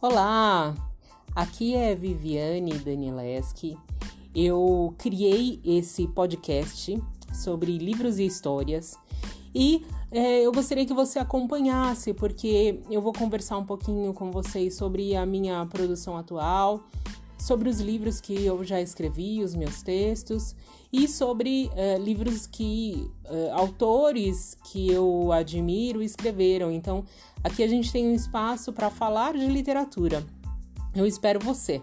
Olá, aqui é Viviane Danileski. Eu criei esse podcast sobre livros e histórias e é, eu gostaria que você acompanhasse, porque eu vou conversar um pouquinho com vocês sobre a minha produção atual, sobre os livros que eu já escrevi, os meus textos, e sobre é, livros que é, autores que eu admiro escreveram. Então, aqui a gente tem um espaço para falar de literatura. Eu espero você.